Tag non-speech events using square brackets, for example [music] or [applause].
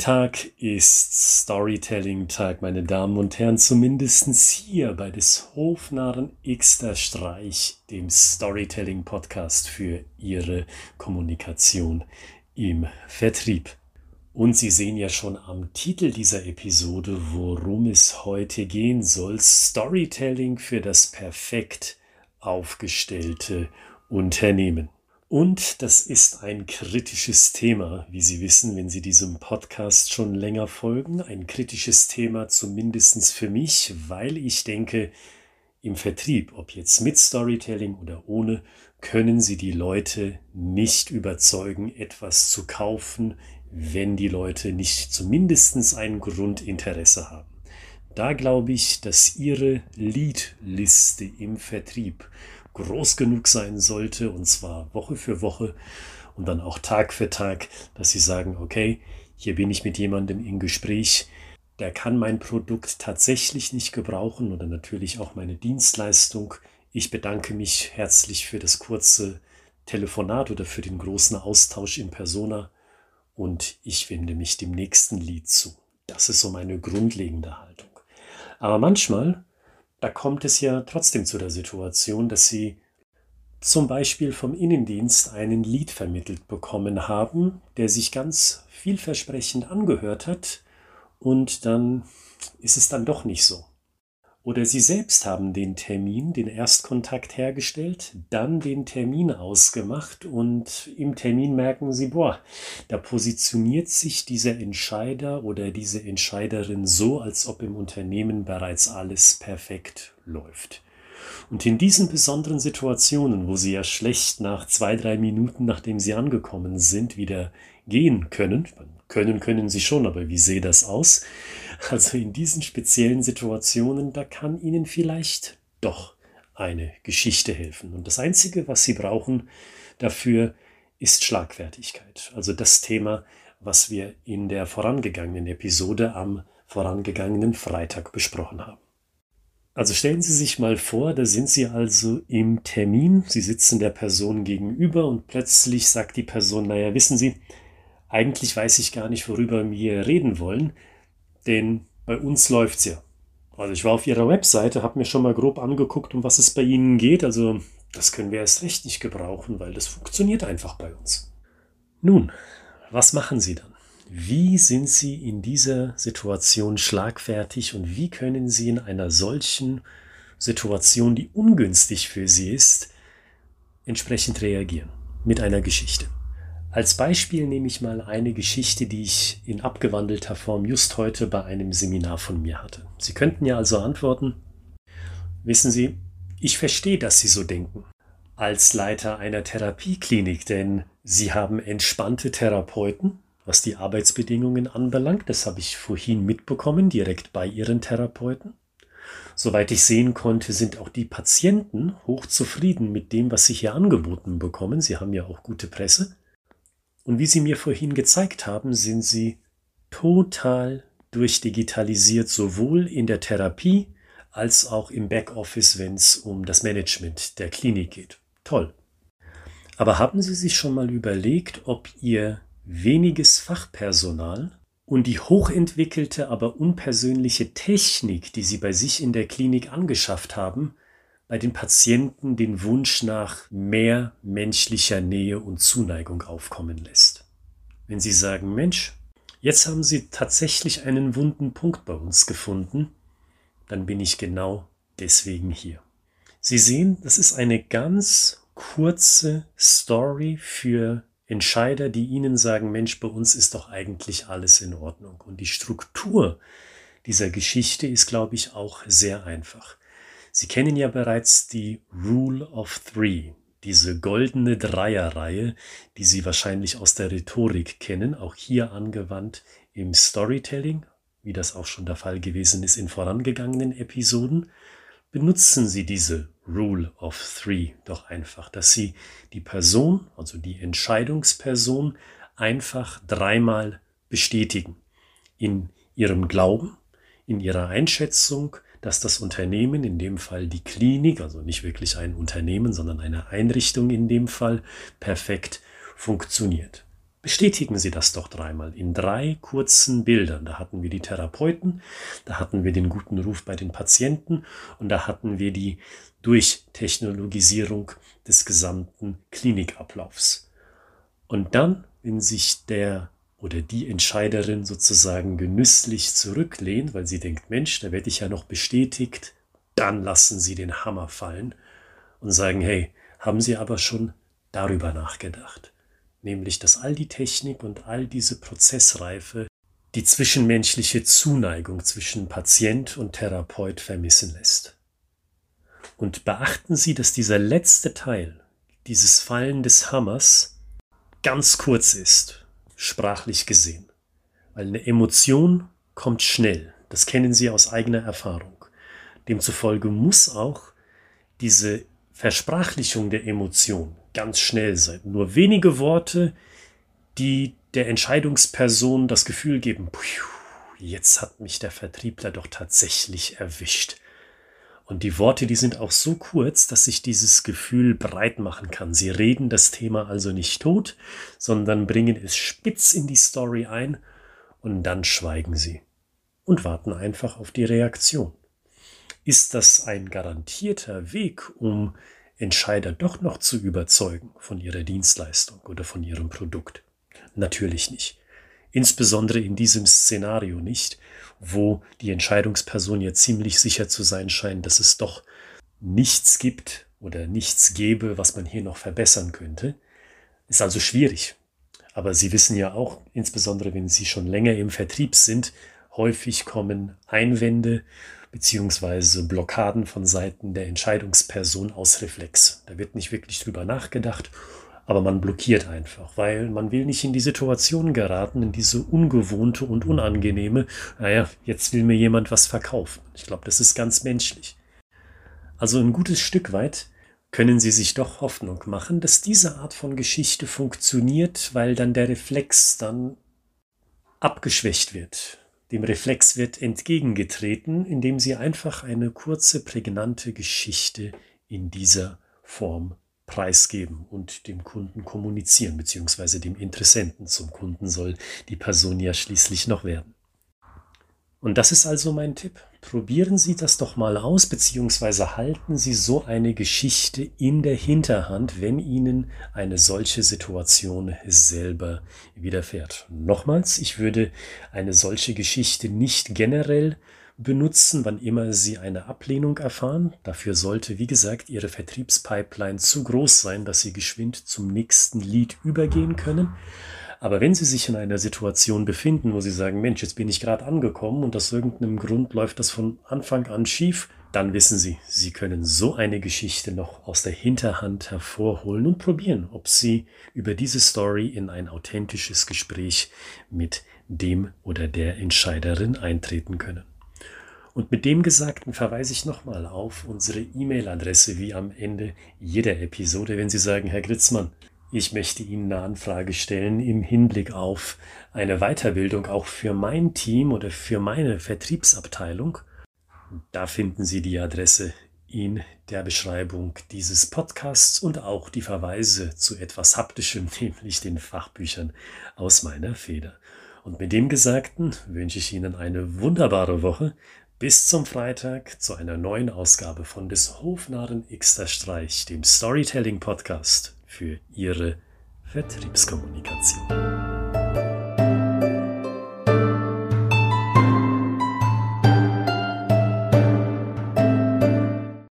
Montag ist Storytelling-Tag, meine Damen und Herren, zumindest hier bei des Hofnarren Xter Streich, dem Storytelling-Podcast für Ihre Kommunikation im Vertrieb. Und Sie sehen ja schon am Titel dieser Episode, worum es heute gehen soll. Storytelling für das perfekt aufgestellte Unternehmen. Und das ist ein kritisches Thema, wie Sie wissen, wenn Sie diesem Podcast schon länger folgen. Ein kritisches Thema zumindest für mich, weil ich denke, im Vertrieb, ob jetzt mit Storytelling oder ohne, können Sie die Leute nicht überzeugen, etwas zu kaufen, wenn die Leute nicht zumindest ein Grundinteresse haben. Da glaube ich, dass Ihre Leadliste im Vertrieb groß genug sein sollte, und zwar Woche für Woche und dann auch Tag für Tag, dass Sie sagen, okay, hier bin ich mit jemandem in Gespräch, der kann mein Produkt tatsächlich nicht gebrauchen oder natürlich auch meine Dienstleistung. Ich bedanke mich herzlich für das kurze Telefonat oder für den großen Austausch in Persona und ich wende mich dem nächsten Lied zu. Das ist so meine grundlegende Haltung. Aber manchmal da kommt es ja trotzdem zu der Situation, dass Sie zum Beispiel vom Innendienst einen Lied vermittelt bekommen haben, der sich ganz vielversprechend angehört hat und dann ist es dann doch nicht so. Oder Sie selbst haben den Termin, den Erstkontakt hergestellt, dann den Termin ausgemacht und im Termin merken Sie, boah, da positioniert sich dieser Entscheider oder diese Entscheiderin so, als ob im Unternehmen bereits alles perfekt läuft. Und in diesen besonderen Situationen, wo Sie ja schlecht nach zwei, drei Minuten, nachdem Sie angekommen sind, wieder gehen können, können können Sie schon, aber wie sehe das aus? Also in diesen speziellen Situationen, da kann Ihnen vielleicht doch eine Geschichte helfen. Und das Einzige, was Sie brauchen dafür, ist Schlagfertigkeit. Also das Thema, was wir in der vorangegangenen Episode am vorangegangenen Freitag besprochen haben. Also stellen Sie sich mal vor, da sind Sie also im Termin, Sie sitzen der Person gegenüber und plötzlich sagt die Person, naja, wissen Sie, eigentlich weiß ich gar nicht, worüber wir reden wollen, denn bei uns läuft's ja. Also ich war auf ihrer Webseite, habe mir schon mal grob angeguckt, um was es bei ihnen geht. Also das können wir erst recht nicht gebrauchen, weil das funktioniert einfach bei uns. Nun, was machen Sie dann? Wie sind Sie in dieser Situation schlagfertig und wie können Sie in einer solchen Situation, die ungünstig für Sie ist, entsprechend reagieren? Mit einer Geschichte. Als Beispiel nehme ich mal eine Geschichte, die ich in abgewandelter Form just heute bei einem Seminar von mir hatte. Sie könnten ja also antworten, wissen Sie, ich verstehe, dass Sie so denken. Als Leiter einer Therapieklinik, denn Sie haben entspannte Therapeuten, was die Arbeitsbedingungen anbelangt. Das habe ich vorhin mitbekommen, direkt bei Ihren Therapeuten. Soweit ich sehen konnte, sind auch die Patienten hochzufrieden mit dem, was sie hier angeboten bekommen. Sie haben ja auch gute Presse. Und wie Sie mir vorhin gezeigt haben, sind Sie total durchdigitalisiert, sowohl in der Therapie als auch im Backoffice, wenn es um das Management der Klinik geht. Toll. Aber haben Sie sich schon mal überlegt, ob Ihr weniges Fachpersonal und die hochentwickelte, aber unpersönliche Technik, die Sie bei sich in der Klinik angeschafft haben, bei den Patienten den Wunsch nach mehr menschlicher Nähe und Zuneigung aufkommen lässt. Wenn Sie sagen, Mensch, jetzt haben Sie tatsächlich einen wunden Punkt bei uns gefunden, dann bin ich genau deswegen hier. Sie sehen, das ist eine ganz kurze Story für Entscheider, die Ihnen sagen, Mensch, bei uns ist doch eigentlich alles in Ordnung. Und die Struktur dieser Geschichte ist, glaube ich, auch sehr einfach. Sie kennen ja bereits die Rule of Three, diese goldene Dreierreihe, die Sie wahrscheinlich aus der Rhetorik kennen, auch hier angewandt im Storytelling, wie das auch schon der Fall gewesen ist in vorangegangenen Episoden. Benutzen Sie diese Rule of Three doch einfach, dass Sie die Person, also die Entscheidungsperson, einfach dreimal bestätigen. In Ihrem Glauben, in Ihrer Einschätzung, dass das Unternehmen, in dem Fall die Klinik, also nicht wirklich ein Unternehmen, sondern eine Einrichtung in dem Fall, perfekt funktioniert. Bestätigen Sie das doch dreimal in drei kurzen Bildern. Da hatten wir die Therapeuten, da hatten wir den guten Ruf bei den Patienten und da hatten wir die Durchtechnologisierung des gesamten Klinikablaufs. Und dann, wenn sich der oder die Entscheiderin sozusagen genüsslich zurücklehnt, weil sie denkt, Mensch, da werde ich ja noch bestätigt, dann lassen Sie den Hammer fallen und sagen, hey, haben Sie aber schon darüber nachgedacht? nämlich dass all die Technik und all diese Prozessreife die zwischenmenschliche Zuneigung zwischen Patient und Therapeut vermissen lässt. Und beachten Sie, dass dieser letzte Teil, dieses Fallen des Hammers, ganz kurz ist, sprachlich gesehen. Weil eine Emotion kommt schnell, das kennen Sie aus eigener Erfahrung. Demzufolge muss auch diese Versprachlichung der Emotion ganz schnell sein. Nur wenige Worte, die der Entscheidungsperson das Gefühl geben, jetzt hat mich der Vertriebler doch tatsächlich erwischt. Und die Worte, die sind auch so kurz, dass sich dieses Gefühl breit machen kann. Sie reden das Thema also nicht tot, sondern bringen es spitz in die Story ein und dann schweigen sie und warten einfach auf die Reaktion. Ist das ein garantierter Weg, um Entscheider doch noch zu überzeugen von ihrer Dienstleistung oder von ihrem Produkt? Natürlich nicht. Insbesondere in diesem Szenario nicht, wo die Entscheidungsperson ja ziemlich sicher zu sein scheint, dass es doch nichts gibt oder nichts gäbe, was man hier noch verbessern könnte. Ist also schwierig. Aber Sie wissen ja auch, insbesondere wenn Sie schon länger im Vertrieb sind, häufig kommen Einwände beziehungsweise Blockaden von Seiten der Entscheidungsperson aus Reflex. Da wird nicht wirklich drüber nachgedacht, aber man blockiert einfach, weil man will nicht in die Situation geraten, in diese ungewohnte und unangenehme, naja, jetzt will mir jemand was verkaufen. Ich glaube, das ist ganz menschlich. Also ein gutes Stück weit können Sie sich doch Hoffnung machen, dass diese Art von Geschichte funktioniert, weil dann der Reflex dann abgeschwächt wird. Dem Reflex wird entgegengetreten, indem sie einfach eine kurze, prägnante Geschichte in dieser Form preisgeben und dem Kunden kommunizieren, beziehungsweise dem Interessenten zum Kunden soll die Person ja schließlich noch werden. Und das ist also mein Tipp. Probieren Sie das doch mal aus, beziehungsweise halten Sie so eine Geschichte in der Hinterhand, wenn Ihnen eine solche Situation selber widerfährt. Nochmals, ich würde eine solche Geschichte nicht generell benutzen, wann immer Sie eine Ablehnung erfahren. Dafür sollte, wie gesagt, Ihre Vertriebspipeline zu groß sein, dass Sie geschwind zum nächsten Lied übergehen können. Aber wenn Sie sich in einer Situation befinden, wo Sie sagen, Mensch, jetzt bin ich gerade angekommen und aus irgendeinem Grund läuft das von Anfang an schief, dann wissen Sie, Sie können so eine Geschichte noch aus der Hinterhand hervorholen und probieren, ob Sie über diese Story in ein authentisches Gespräch mit dem oder der Entscheiderin eintreten können. Und mit dem Gesagten verweise ich nochmal auf unsere E-Mail-Adresse wie am Ende jeder Episode, wenn Sie sagen, Herr Gritzmann, ich möchte Ihnen eine Anfrage stellen im Hinblick auf eine Weiterbildung auch für mein Team oder für meine Vertriebsabteilung. Da finden Sie die Adresse in der Beschreibung dieses Podcasts und auch die Verweise zu etwas Haptischem, [laughs] nämlich den Fachbüchern aus meiner Feder. Und mit dem Gesagten wünsche ich Ihnen eine wunderbare Woche. Bis zum Freitag zu einer neuen Ausgabe von des Hofnarren Xter Streich, dem Storytelling Podcast für Ihre Vertriebskommunikation.